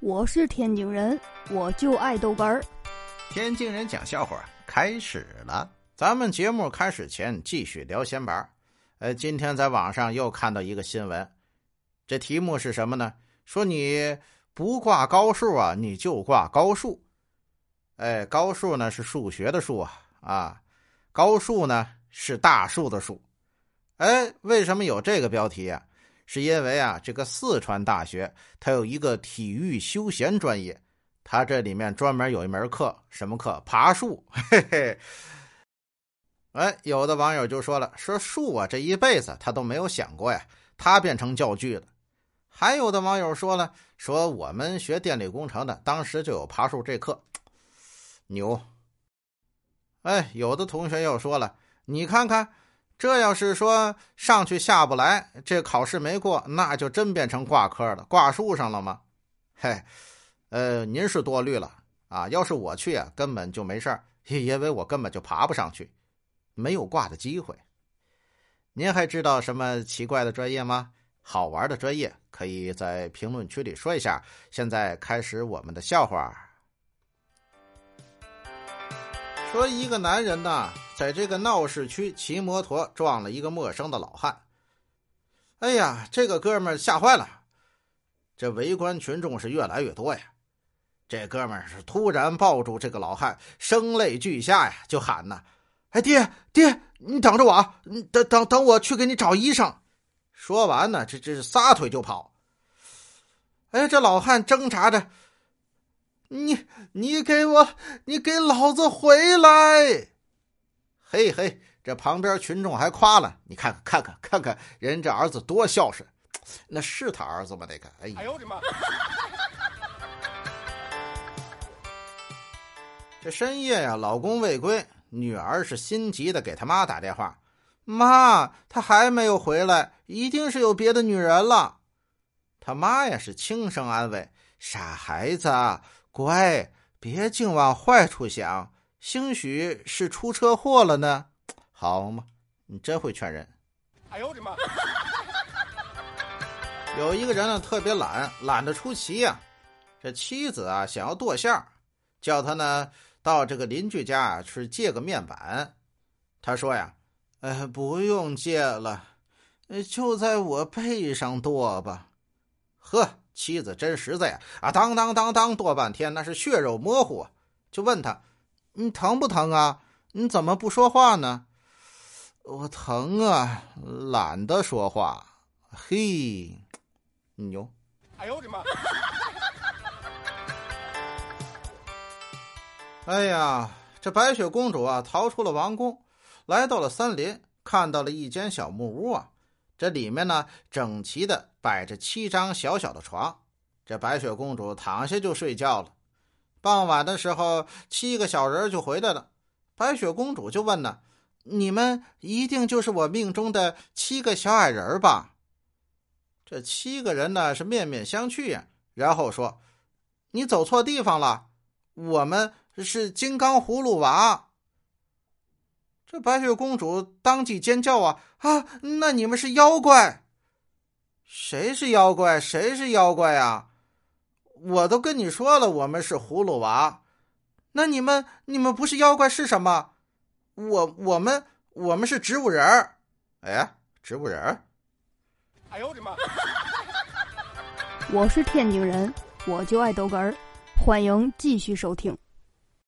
我是天津人，我就爱豆干儿。天津人讲笑话开始了，咱们节目开始前继续聊闲板呃，今天在网上又看到一个新闻，这题目是什么呢？说你不挂高数啊，你就挂高数。哎，高数呢是数学的数啊啊，高数呢是大数的数。哎，为什么有这个标题啊？是因为啊，这个四川大学它有一个体育休闲专业，它这里面专门有一门课，什么课？爬树。嘿嘿。哎，有的网友就说了，说树啊，这一辈子他都没有想过呀，它变成教具了。还有的网友说了，说我们学电力工程的，当时就有爬树这课，牛。哎，有的同学又说了，你看看。这要是说上去下不来，这考试没过，那就真变成挂科了，挂树上了吗？嘿，呃，您是多虑了啊！要是我去啊，根本就没事儿，因为我根本就爬不上去，没有挂的机会。您还知道什么奇怪的专业吗？好玩的专业，可以在评论区里说一下。现在开始我们的笑话。说一个男人呐。在这个闹市区骑摩托撞了一个陌生的老汉，哎呀，这个哥们吓坏了，这围观群众是越来越多呀。这哥们是突然抱住这个老汉，声泪俱下呀，就喊呐：“哎，爹爹，你等着我，你等等等我去给你找医生。”说完呢，这这撒腿就跑。哎，这老汉挣扎着：“你你给我，你给老子回来！”嘿嘿，这旁边群众还夸了，你看看看看看看，人这儿子多孝顺，那是他儿子吗？那个，哎呦我的妈！这深夜呀，老公未归，女儿是心急的给他妈打电话：“妈，他还没有回来，一定是有别的女人了。”他妈呀是轻声安慰：“傻孩子，乖，别净往坏处想。”兴许是出车祸了呢，好嘛，你真会劝人。哎呦我的妈！有一个人呢特别懒，懒得出奇呀。这妻子啊想要剁馅儿，叫他呢到这个邻居家去借个面板。他说呀：“呃，不用借了，就在我背上剁吧。”呵，妻子真实在呀！啊，当当当当剁半天，那是血肉模糊。就问他。你疼不疼啊？你怎么不说话呢？我疼啊，懒得说话。嘿，牛！哎呦我的妈！哎呀，这白雪公主啊，逃出了王宫，来到了森林，看到了一间小木屋啊。这里面呢，整齐的摆着七张小小的床。这白雪公主躺下就睡觉了。傍晚的时候，七个小人就回来了。白雪公主就问呢：“你们一定就是我命中的七个小矮人吧？”这七个人呢是面面相觑呀，然后说：“你走错地方了，我们是金刚葫芦娃。”这白雪公主当即尖叫啊啊！那你们是妖怪？谁是妖怪？谁是妖怪啊？我都跟你说了，我们是葫芦娃，那你们你们不是妖怪是什么？我我们我们是植物人儿，哎，植物人儿。哎呦我的妈！我是天津人，我就爱逗哏儿，欢迎继续收听。